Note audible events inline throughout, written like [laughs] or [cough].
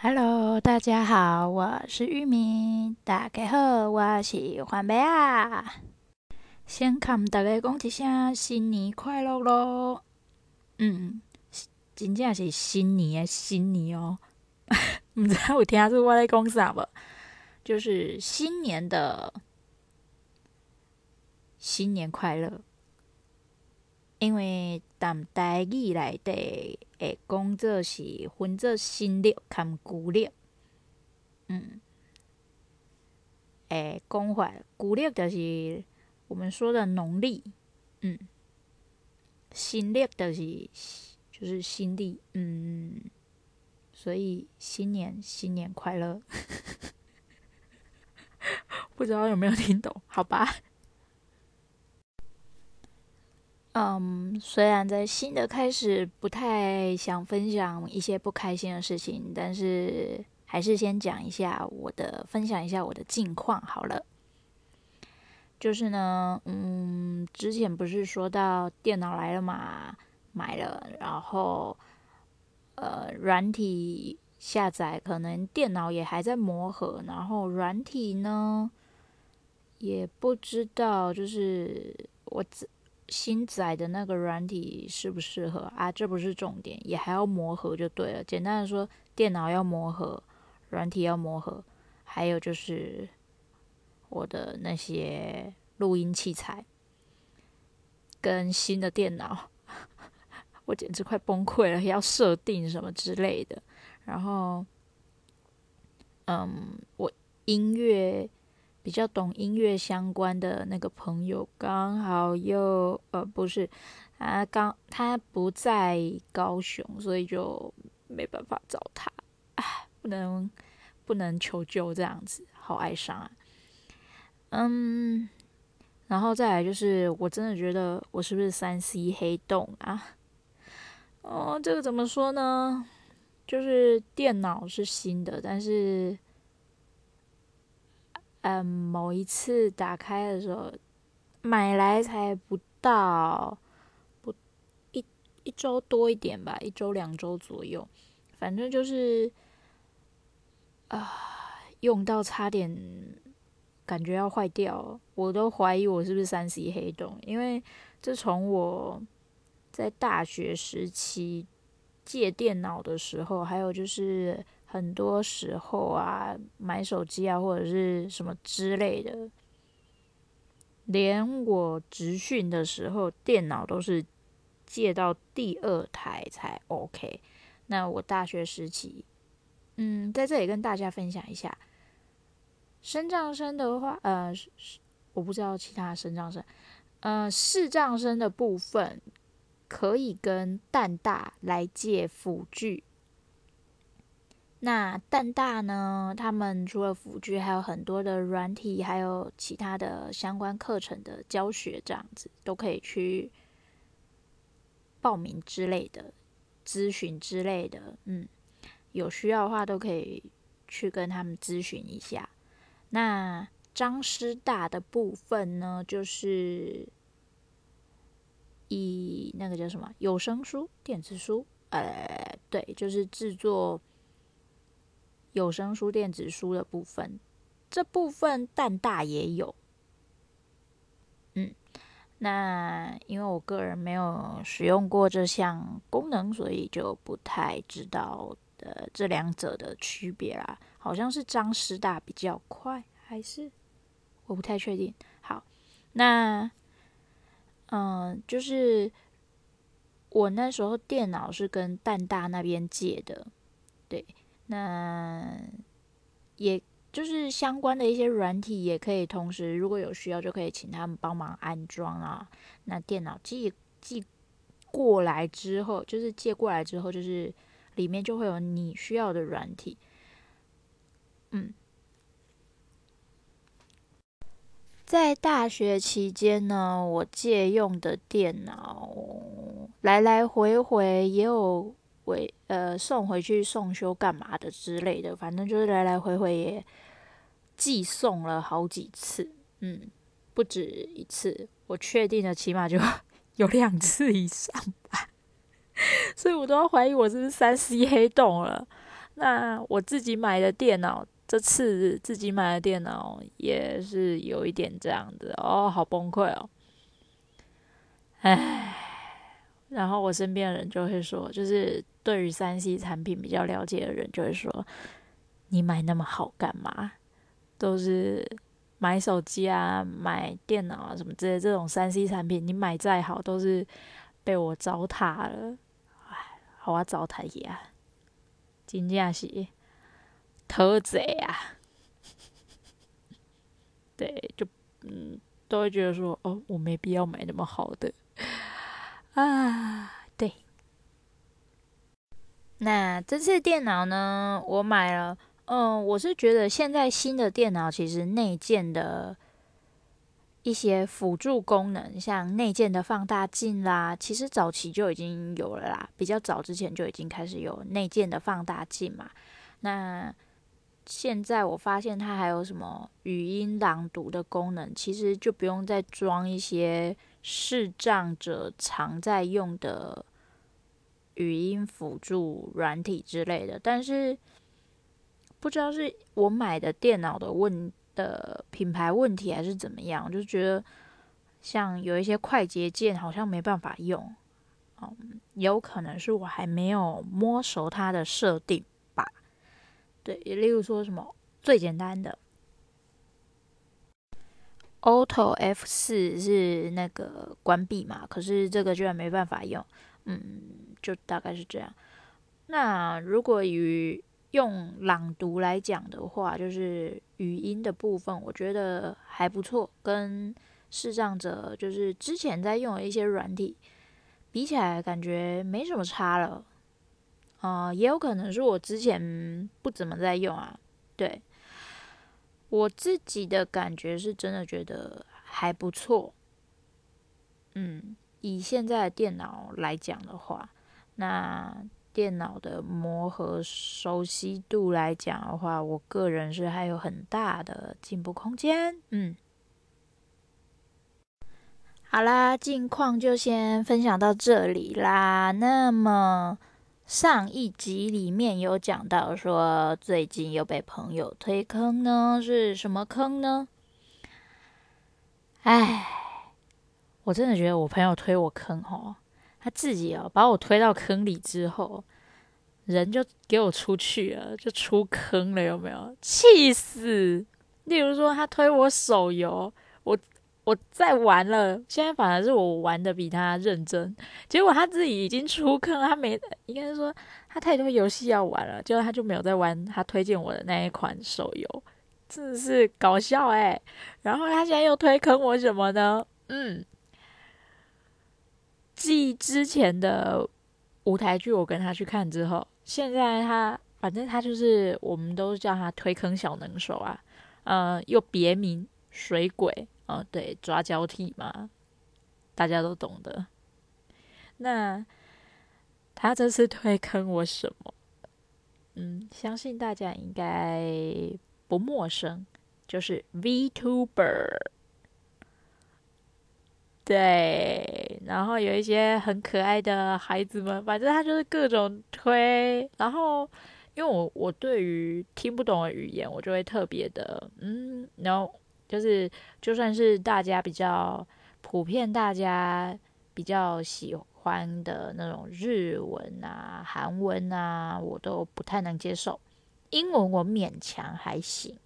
Hello，大家好，我是玉米。大家好，我是黄梅啊。先跟大家讲一声新年快乐咯。嗯，真正是新年的新年哦。[laughs] 唔知道有听出我在讲啥不？就是新年的新年快乐。因为当台语内底会讲做是分做新历跟旧历，嗯，诶，讲法旧历就是我们说的农历，嗯，新历就是就是新历，嗯，所以新年新年快乐，[laughs] 不知道有没有听懂？好吧。嗯虽然在新的开始不太想分享一些不开心的事情，但是还是先讲一下我的，分享一下我的近况好了。就是呢，嗯，之前不是说到电脑来了嘛，买了，然后呃，软体下载，可能电脑也还在磨合，然后软体呢，也不知道，就是我自。新载的那个软体适不适合啊？这不是重点，也还要磨合就对了。简单的说，电脑要磨合，软体要磨合，还有就是我的那些录音器材跟新的电脑，[laughs] 我简直快崩溃了，要设定什么之类的。然后，嗯，我音乐。比较懂音乐相关的那个朋友，刚好又呃不是，他刚他不在高雄，所以就没办法找他，不能不能求救这样子，好哀伤啊。嗯，然后再来就是，我真的觉得我是不是三 C 黑洞啊？哦，这个怎么说呢？就是电脑是新的，但是。嗯，某一次打开的时候，买来才不到不一一周多一点吧，一周两周左右，反正就是啊、用到差点感觉要坏掉，我都怀疑我是不是三 C 黑洞，因为自从我在大学时期借电脑的时候，还有就是。很多时候啊，买手机啊，或者是什么之类的，连我职训的时候，电脑都是借到第二台才 OK。那我大学时期，嗯，在这里跟大家分享一下，身障生的话，呃，我不知道其他的身障生，呃，视障生的部分可以跟蛋大来借辅具。那淡大呢？他们除了辅具，还有很多的软体，还有其他的相关课程的教学，这样子都可以去报名之类的、咨询之类的。嗯，有需要的话都可以去跟他们咨询一下。那张师大的部分呢，就是以那个叫什么有声书、电子书，呃，对，就是制作。有声书、电子书的部分，这部分蛋大也有。嗯，那因为我个人没有使用过这项功能，所以就不太知道的这两者的区别啦。好像是张师大比较快，还是我不太确定。好，那嗯，就是我那时候电脑是跟蛋大那边借的，对。那也就是相关的一些软体，也可以同时，如果有需要，就可以请他们帮忙安装啊。那电脑寄寄过来之后，就是借过来之后，就是里面就会有你需要的软体。嗯，在大学期间呢，我借用的电脑来来回回也有。回呃送回去送修干嘛的之类的，反正就是来来回回也寄送了好几次，嗯，不止一次，我确定的起码就 [laughs] 有两次以上吧，[laughs] 所以我都要怀疑我是不是三 C 黑洞了。那我自己买的电脑，这次自己买的电脑也是有一点这样子哦，好崩溃哦。唉，然后我身边的人就会说，就是对于三 C 产品比较了解的人就会说，你买那么好干嘛？都是买手机啊、买电脑啊什么之类这种三 C 产品，你买再好都是被我糟蹋了。唉，好啊，糟蹋呀，真正是偷贼啊！[laughs] 对，就嗯，都会觉得说，哦，我没必要买那么好的。啊，对。那这次电脑呢，我买了。嗯，我是觉得现在新的电脑其实内建的一些辅助功能，像内建的放大镜啦，其实早期就已经有了啦，比较早之前就已经开始有内建的放大镜嘛。那现在我发现它还有什么语音朗读的功能，其实就不用再装一些。视障者常在用的语音辅助软体之类的，但是不知道是我买的电脑的问的品牌问题还是怎么样，就觉得像有一些快捷键好像没办法用，嗯，有可能是我还没有摸熟它的设定吧。对，例如说什么最简单的。Auto F 四是那个关闭嘛？可是这个居然没办法用，嗯，就大概是这样。那如果与用朗读来讲的话，就是语音的部分，我觉得还不错。跟视障者就是之前在用的一些软体比起来，感觉没什么差了。啊、也有可能是我之前不怎么在用啊，对。我自己的感觉是真的觉得还不错，嗯，以现在的电脑来讲的话，那电脑的磨合熟悉度来讲的话，我个人是还有很大的进步空间，嗯。好啦，近况就先分享到这里啦，那么。上一集里面有讲到说，最近又被朋友推坑呢，是什么坑呢？哎，我真的觉得我朋友推我坑哦，他自己哦把我推到坑里之后，人就给我出去了，就出坑了，有没有？气死！例如说他推我手游，我。我在玩了，现在反而是我玩的比他认真，结果他自己已经出坑，他没应该是说他太多游戏要玩了，结果他就没有在玩他推荐我的那一款手游，真的是搞笑诶。然后他现在又推坑我什么呢？嗯，继之前的舞台剧我跟他去看之后，现在他反正他就是我们都叫他推坑小能手啊，呃，又别名水鬼。哦，对，抓交替嘛，大家都懂的。那他这次推坑我什么？嗯，相信大家应该不陌生，就是 VTuber。对，然后有一些很可爱的孩子们，反正他就是各种推。然后，因为我我对于听不懂的语言，我就会特别的嗯，然后。就是，就算是大家比较普遍，大家比较喜欢的那种日文啊、韩文啊，我都不太能接受。英文我勉强还行，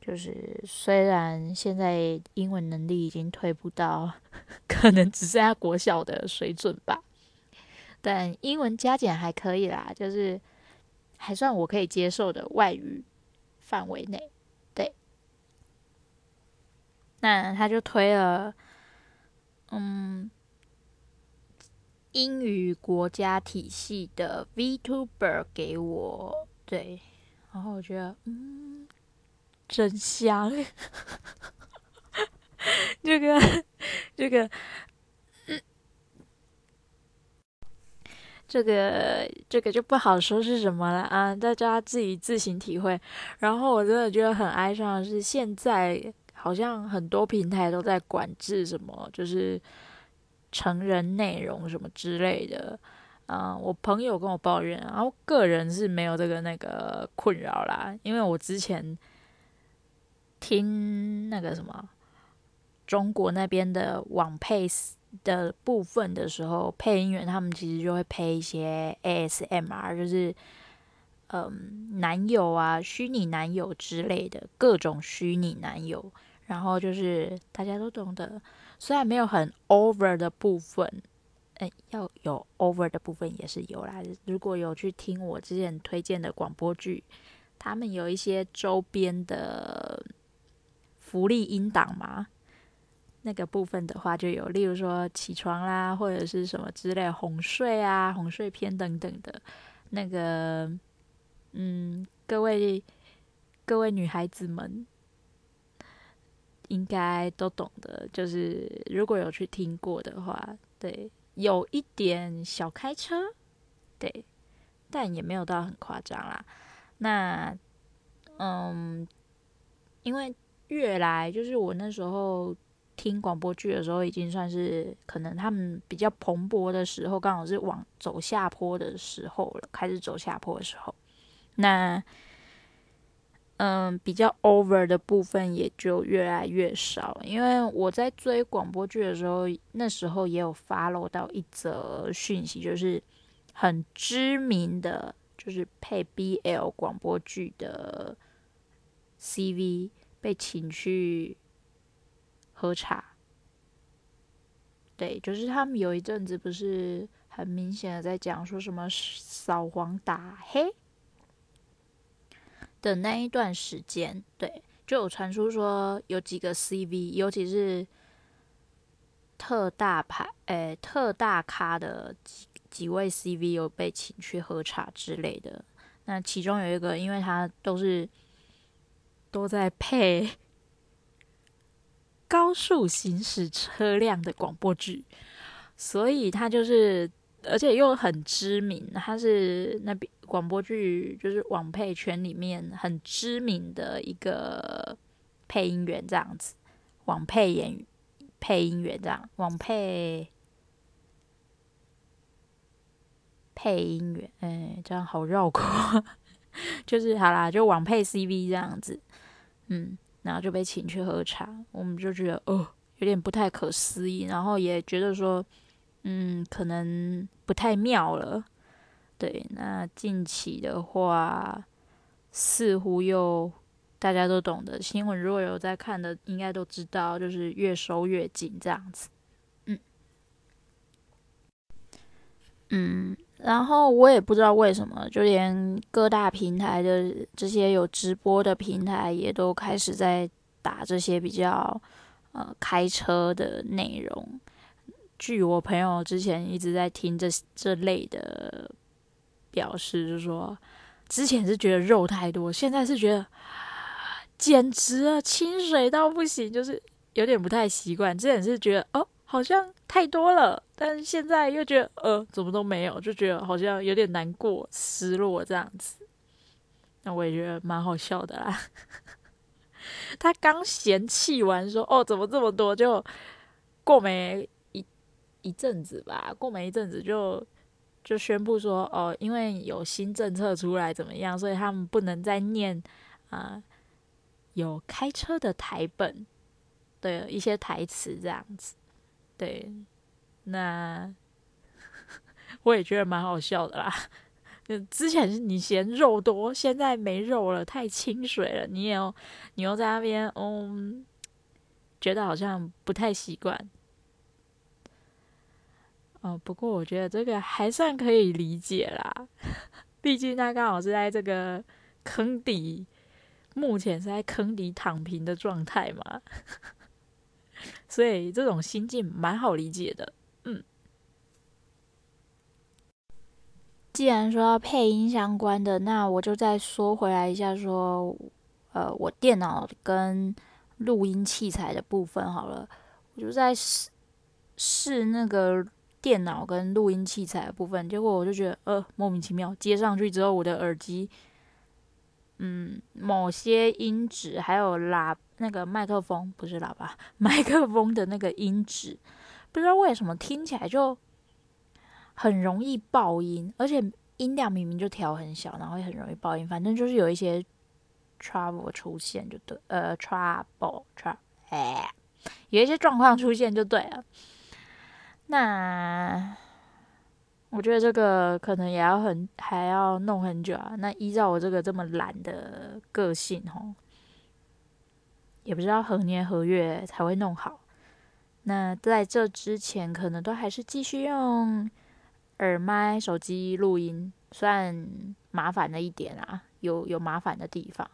就是虽然现在英文能力已经退步到 [laughs] 可能只剩下国小的水准吧，但英文加减还可以啦，就是还算我可以接受的外语范围内。那他就推了，嗯，英语国家体系的 VTuber 给我，对，然后我觉得，嗯，真香，[laughs] 这个，这个，这个，这个就不好说是什么了啊，大家自己自行体会。然后我真的觉得很哀伤的是现在。好像很多平台都在管制什么，就是成人内容什么之类的。嗯，我朋友跟我抱怨，然后个人是没有这个那个困扰啦，因为我之前听那个什么中国那边的网配的部分的时候，配音员他们其实就会配一些 ASMR，就是嗯男友啊、虚拟男友之类的各种虚拟男友，然后就是大家都懂得，虽然没有很 over 的部分。哎，要有 over 的部分也是有啦。如果有去听我之前推荐的广播剧，他们有一些周边的福利音档嘛，那个部分的话就有，例如说起床啦，或者是什么之类哄睡啊、哄睡片等等的。那个，嗯，各位各位女孩子们应该都懂得，就是如果有去听过的话，对。有一点小开车，对，但也没有到很夸张啦。那，嗯，因为越来就是我那时候听广播剧的时候，已经算是可能他们比较蓬勃的时候，刚好是往走下坡的时候了，开始走下坡的时候，那。嗯，比较 over 的部分也就越来越少，因为我在追广播剧的时候，那时候也有 follow 到一则讯息，就是很知名的，就是配 BL 广播剧的 CV 被请去喝茶。对，就是他们有一阵子不是很明显的在讲说什么扫黄打黑。的那一段时间，对，就有传出说有几个 CV，尤其是特大牌，诶，特大咖的几几位 CV 有被请去喝茶之类的。那其中有一个，因为他都是都在配高速行驶车辆的广播剧，所以他就是。而且又很知名，他是那边广播剧就是网配圈里面很知名的一个配音员这样子，网配演配音员这样，网配配音员，哎，这样好绕口，[laughs] 就是好啦，就网配 CV 这样子，嗯，然后就被请去喝茶，我们就觉得哦，有点不太可思议，然后也觉得说。嗯，可能不太妙了。对，那近期的话，似乎又大家都懂得新闻，如果有在看的，应该都知道，就是越收越紧这样子。嗯嗯，然后我也不知道为什么，就连各大平台的这些有直播的平台，也都开始在打这些比较呃开车的内容。据我朋友之前一直在听这这类的表示，就是说之前是觉得肉太多，现在是觉得简直啊，清水到不行，就是有点不太习惯。之前是觉得哦，好像太多了，但是现在又觉得呃，怎么都没有，就觉得好像有点难过、失落这样子。那我也觉得蛮好笑的啦。[laughs] 他刚嫌弃完说哦，怎么这么多，就过没一。一阵子吧，过没一阵子就就宣布说，哦，因为有新政策出来，怎么样，所以他们不能再念啊、有开车的台本的一些台词这样子。对，那 [laughs] 我也觉得蛮好笑的啦。[laughs] 之前你嫌肉多，现在没肉了，太清水了，你也你又在那边，嗯，觉得好像不太习惯。哦，不过我觉得这个还算可以理解啦，[laughs] 毕竟他刚好是在这个坑底，目前是在坑底躺平的状态嘛，[laughs] 所以这种心境蛮好理解的。嗯，既然说要配音相关的，那我就再说回来一下说，说呃，我电脑跟录音器材的部分好了，我就在试试那个。电脑跟录音器材的部分，结果我就觉得，呃，莫名其妙。接上去之后，我的耳机，嗯，某些音质还有喇那个麦克风，不是喇叭，[laughs] 麦克风的那个音质，不知道为什么听起来就很容易爆音，而且音量明明就调很小，然后也很容易爆音。反正就是有一些 trouble 出现就对，呃，trouble trouble，哎，有一些状况出现就对了。那我觉得这个可能也要很还要弄很久啊。那依照我这个这么懒的个性吼，也不知道何年何月才会弄好。那在这之前，可能都还是继续用。耳麦、手机录音算麻烦了一点啊，有有麻烦的地方。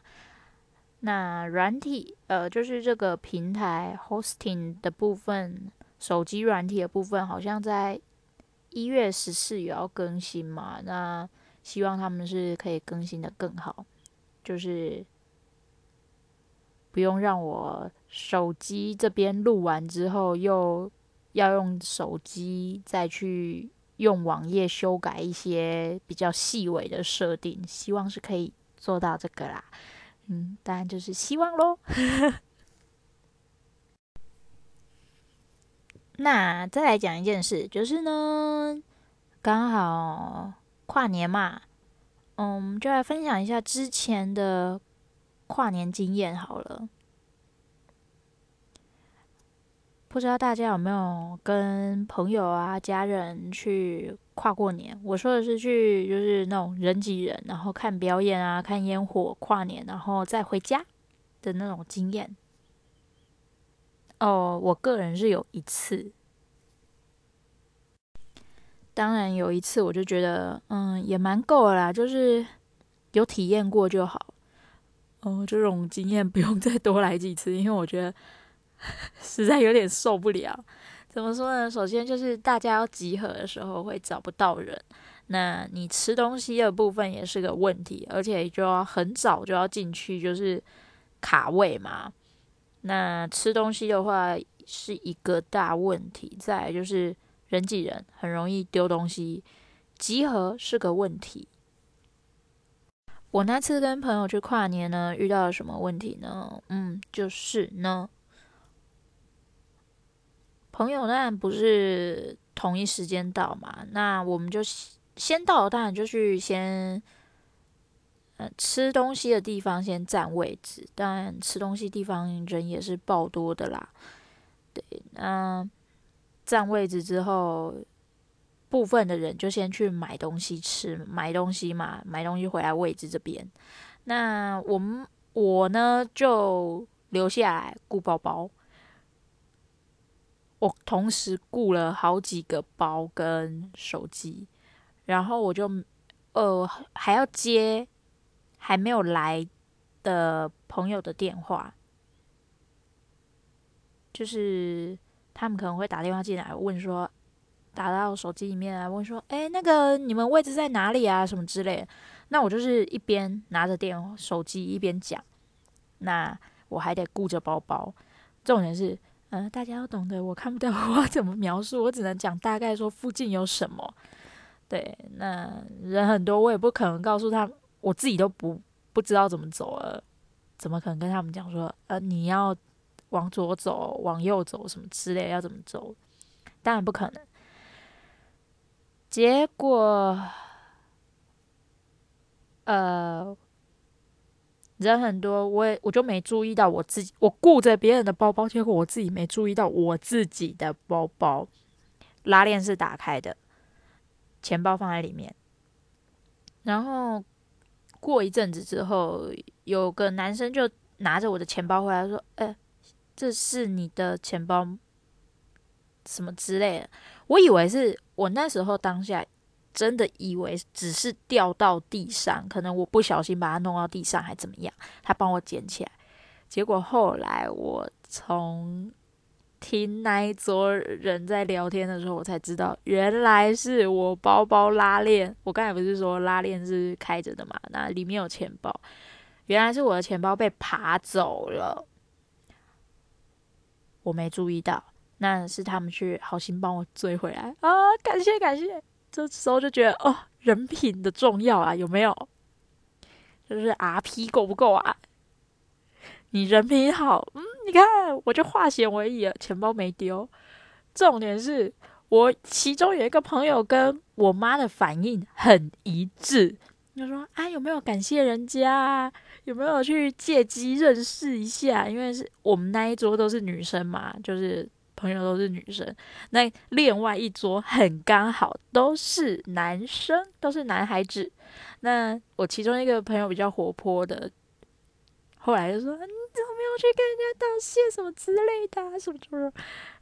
那软体，呃，就是这个平台 hosting 的部分，手机软体的部分，好像在一月十四也要更新嘛。那希望他们是可以更新的更好，就是不用让我手机这边录完之后，又要用手机再去。用网页修改一些比较细微的设定，希望是可以做到这个啦。嗯，当然就是希望喽。[laughs] 那再来讲一件事，就是呢，刚好跨年嘛，嗯，就来分享一下之前的跨年经验好了。不知道大家有没有跟朋友啊、家人去跨过年？我说的是去，就是那种人挤人，然后看表演啊、看烟火、跨年，然后再回家的那种经验。哦，我个人是有一次，当然有一次我就觉得，嗯，也蛮够了啦，就是有体验过就好。哦，这种经验不用 [laughs] 再多来几次，因为我觉得。[laughs] 实在有点受不了，怎么说呢？首先就是大家要集合的时候会找不到人，那你吃东西的部分也是个问题，而且就要很早就要进去，就是卡位嘛。那吃东西的话是一个大问题，再来就是人挤人，很容易丢东西，集合是个问题。我那次跟朋友去跨年呢，遇到了什么问题呢？嗯，就是呢。朋友当然不是同一时间到嘛，那我们就先到，当然就去先，吃东西的地方先占位置。当然吃东西地方人也是爆多的啦，对，那占位置之后，部分的人就先去买东西吃，买东西嘛，买东西回来位置这边。那我们我呢就留下来顾包包。我同时顾了好几个包跟手机，然后我就呃还要接还没有来的朋友的电话，就是他们可能会打电话进来问说，打到手机里面来问说，哎，那个你们位置在哪里啊？什么之类的。那我就是一边拿着电手机一边讲，那我还得顾着包包，重点是。嗯，大家要懂得，我看不到我怎么描述，我只能讲大概说附近有什么。对，那人很多，我也不可能告诉他，我自己都不不知道怎么走了，怎么可能跟他们讲说，呃，你要往左走，往右走什么之类，要怎么走？当然不可能。结果，呃。人很多，我也我就没注意到我自己，我顾着别人的包包，结果我自己没注意到我自己的包包拉链是打开的，钱包放在里面。然后过一阵子之后，有个男生就拿着我的钱包回来，说：“哎，这是你的钱包，什么之类的。”我以为是我那时候当下。真的以为只是掉到地上，可能我不小心把它弄到地上，还怎么样？他帮我捡起来，结果后来我从听那一桌人在聊天的时候，我才知道原来是我包包拉链。我刚才不是说拉链是开着的嘛？那里面有钱包，原来是我的钱包被扒走了，我没注意到，那是他们去好心帮我追回来啊！感谢感谢。这时候就觉得哦，人品的重要啊，有没有？就是 RP 够不够啊？你人品好，嗯，你看我就化险为夷了，钱包没丢。重点是我其中有一个朋友跟我妈的反应很一致，就说：“啊，有没有感谢人家？有没有去借机认识一下？因为是我们那一桌都是女生嘛，就是朋友都是女生。那另外一桌很刚好都是男生，都是男孩子。那我其中一个朋友比较活泼的，后来就说：‘怎么没有去跟人家道谢什么之类的？什么什么？’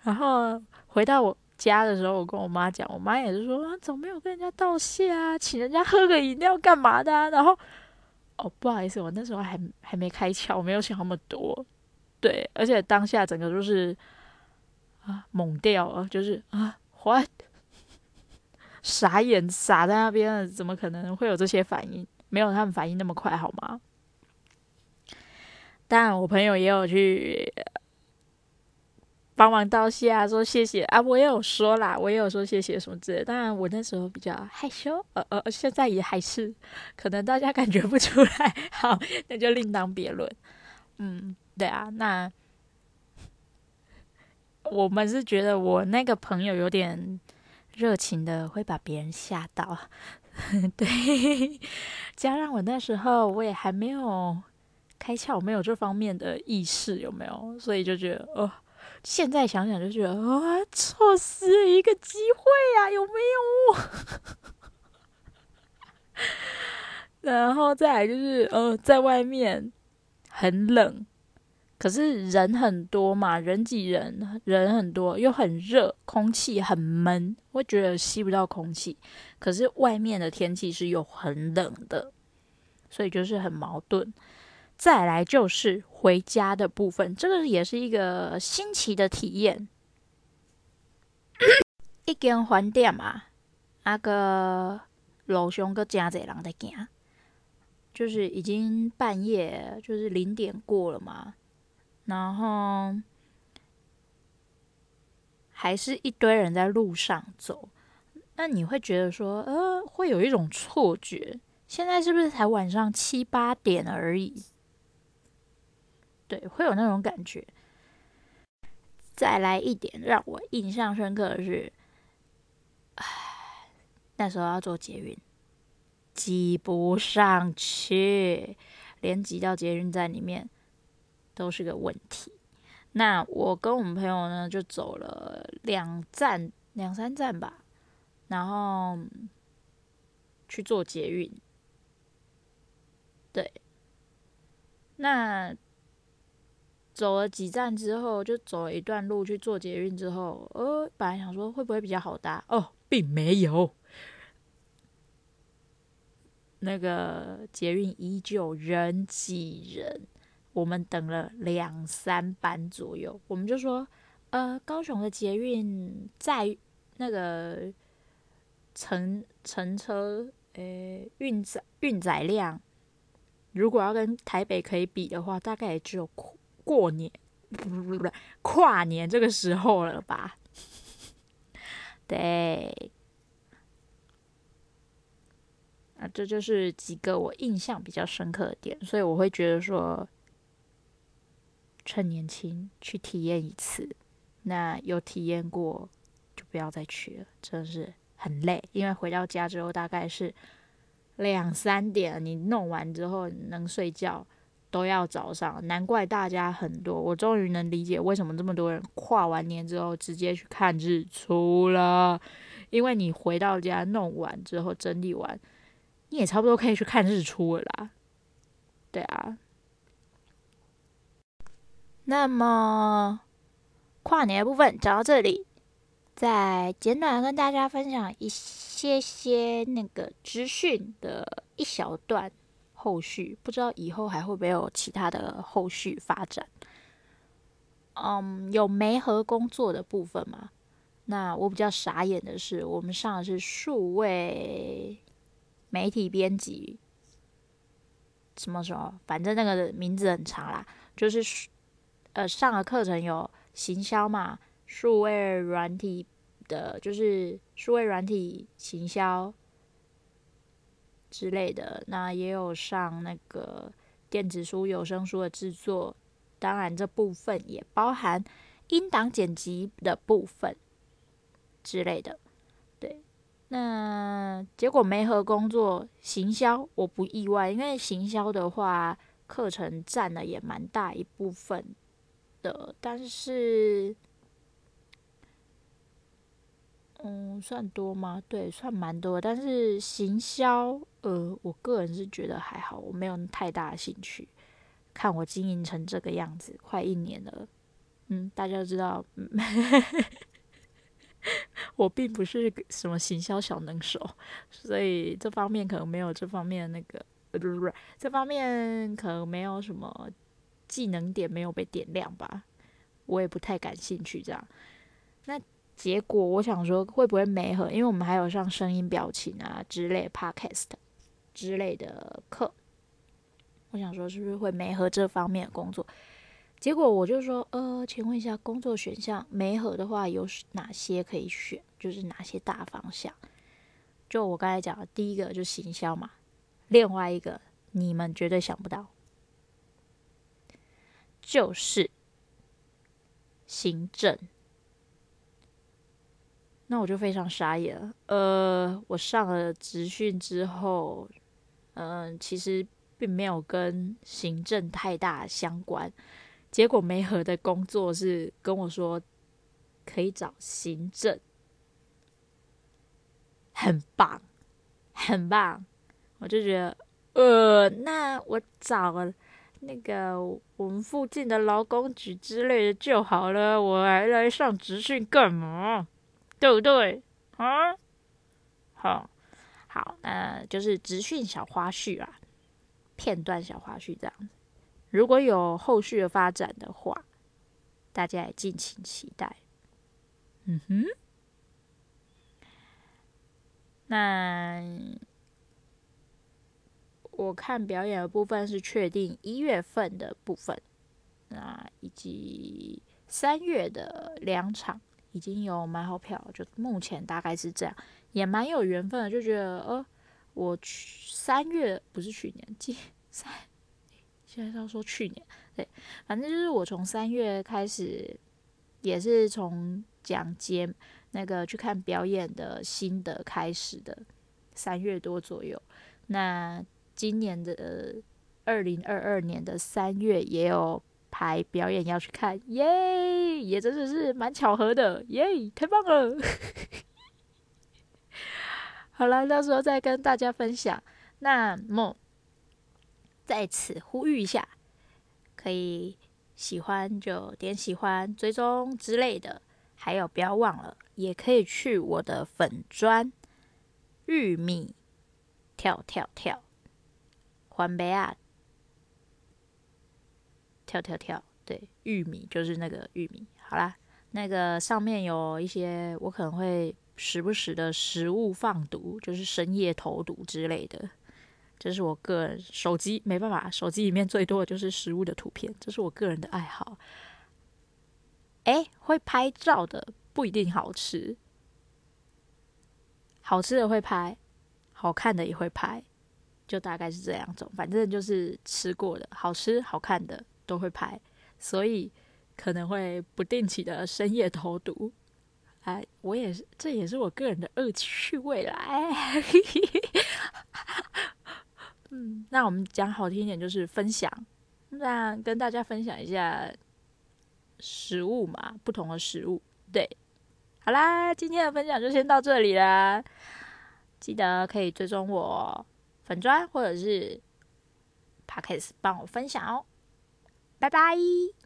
然后回到我。”家的时候，我跟我妈讲，我妈也是说啊，怎么没有跟人家道谢啊？请人家喝个饮料干嘛的？然后，哦，不好意思，我那时候还还没开窍，我没有想那么多。对，而且当下整个就是啊，懵掉了，就是啊，what？傻眼，傻在那边，怎么可能会有这些反应？没有他们反应那么快，好吗？当然，我朋友也有去。帮忙道谢啊，说谢谢啊，我也有说啦，我也有说谢谢什么之类。当然，我那时候比较害羞，呃呃，现在也还是，可能大家感觉不出来。好，那就另当别论。嗯，对啊，那我们是觉得我那个朋友有点热情的，会把别人吓到。[laughs] 对，加上我那时候我也还没有开窍，没有这方面的意识，有没有？所以就觉得哦。现在想想就觉得啊，错失一个机会啊，有没有？[laughs] 然后再来就是，呃，在外面很冷，可是人很多嘛，人挤人，人很多又很热，空气很闷，我觉得吸不到空气。可是外面的天气是又很冷的，所以就是很矛盾。再来就是回家的部分，这个也是一个新奇的体验。[coughs] 一间饭店嘛，那个路上个真侪人在行，就是已经半夜，就是零点过了嘛，然后还是一堆人在路上走，那你会觉得说，呃，会有一种错觉，现在是不是才晚上七八点而已？对，会有那种感觉。再来一点让我印象深刻的是，唉，那时候要坐捷运，挤不上去，连挤到捷运站里面都是个问题。那我跟我们朋友呢，就走了两站、两三站吧，然后去坐捷运。对，那。走了几站之后，就走了一段路去做捷运之后，呃，本来想说会不会比较好搭，哦，并没有，那个捷运依旧人挤人，我们等了两三班左右，我们就说，呃，高雄的捷运在那个乘乘车，诶，运载运载量，如果要跟台北可以比的话，大概也只有。过年不不不，[laughs] 跨年这个时候了吧？对，啊，这就是几个我印象比较深刻的点，所以我会觉得说，趁年轻去体验一次，那有体验过就不要再去了，真的是很累，因为回到家之后大概是两三点，你弄完之后能睡觉。都要早上，难怪大家很多。我终于能理解为什么这么多人跨完年之后直接去看日出了，因为你回到家弄完之后整理完，你也差不多可以去看日出了啦。对啊，那么跨年的部分讲到这里，再简短跟大家分享一些些那个资讯的一小段。后续不知道以后还会不会有其他的后续发展。嗯，有媒合工作的部分嘛？那我比较傻眼的是，我们上的是数位媒体编辑，什么什么，反正那个名字很长啦。就是呃，上的课程有行销嘛，数位软体的，就是数位软体行销。之类的，那也有上那个电子书、有声书的制作，当然这部分也包含音档剪辑的部分。之类的。对，那结果没合工作行销，我不意外，因为行销的话，课程占了也蛮大一部分的，但是。嗯，算多吗？对，算蛮多。但是行销，呃，我个人是觉得还好，我没有太大的兴趣。看我经营成这个样子，快一年了。嗯，大家都知道，[laughs] 我并不是什么行销小能手，所以这方面可能没有这方面那个，不是不是，这方面可能没有什么技能点没有被点亮吧。我也不太感兴趣这样。那。结果我想说会不会没合？因为我们还有上声音表情啊之类 podcast 之类的课，我想说是不是会没合这方面的工作？结果我就说，呃，请问一下工作选项，没合的话有哪些可以选？就是哪些大方向？就我刚才讲的，第一个就是行销嘛，另外一个你们绝对想不到，就是行政。那我就非常傻眼了。呃，我上了职训之后，嗯、其实并没有跟行政太大相关。结果媒合的工作是跟我说可以找行政，很棒，很棒。我就觉得，呃，那我找那个我们附近的劳工局之类的就好了。我还来上职训干嘛？对不对？啊，好，好，那就是直训小花絮啊，片段小花絮这样子。如果有后续的发展的话，大家也敬请期待。嗯哼，那我看表演的部分是确定一月份的部分，那以及三月的两场。已经有买好票，就目前大概是这样，也蛮有缘分的，就觉得呃，我去三月不是去年，今三，[laughs] 现在是要说去年，对，反正就是我从三月开始，也是从讲节那个去看表演的心得开始的，三月多左右。那今年的二零二二年的三月也有。排表演要去看，耶，也真的是蛮巧合的，耶，太棒了！[laughs] 好了，到时候再跟大家分享。那么在此呼吁一下，可以喜欢就点喜欢、追踪之类的，还有不要忘了，也可以去我的粉砖玉米跳跳跳，环北啊。跳跳跳，对，玉米就是那个玉米。好啦，那个上面有一些我可能会时不时的食物放毒，就是深夜投毒之类的。这是我个人手机没办法，手机里面最多的就是食物的图片，这是我个人的爱好。诶，会拍照的不一定好吃，好吃的会拍，好看的也会拍，就大概是这两种，反正就是吃过的好吃好看的。都会拍，所以可能会不定期的深夜投毒。哎，我也是，这也是我个人的恶趣味啦。[laughs] 嗯，那我们讲好听一点就是分享，那跟大家分享一下食物嘛，不同的食物。对，好啦，今天的分享就先到这里啦。记得可以追踪我粉专或者是 Podcast 帮我分享哦。拜拜。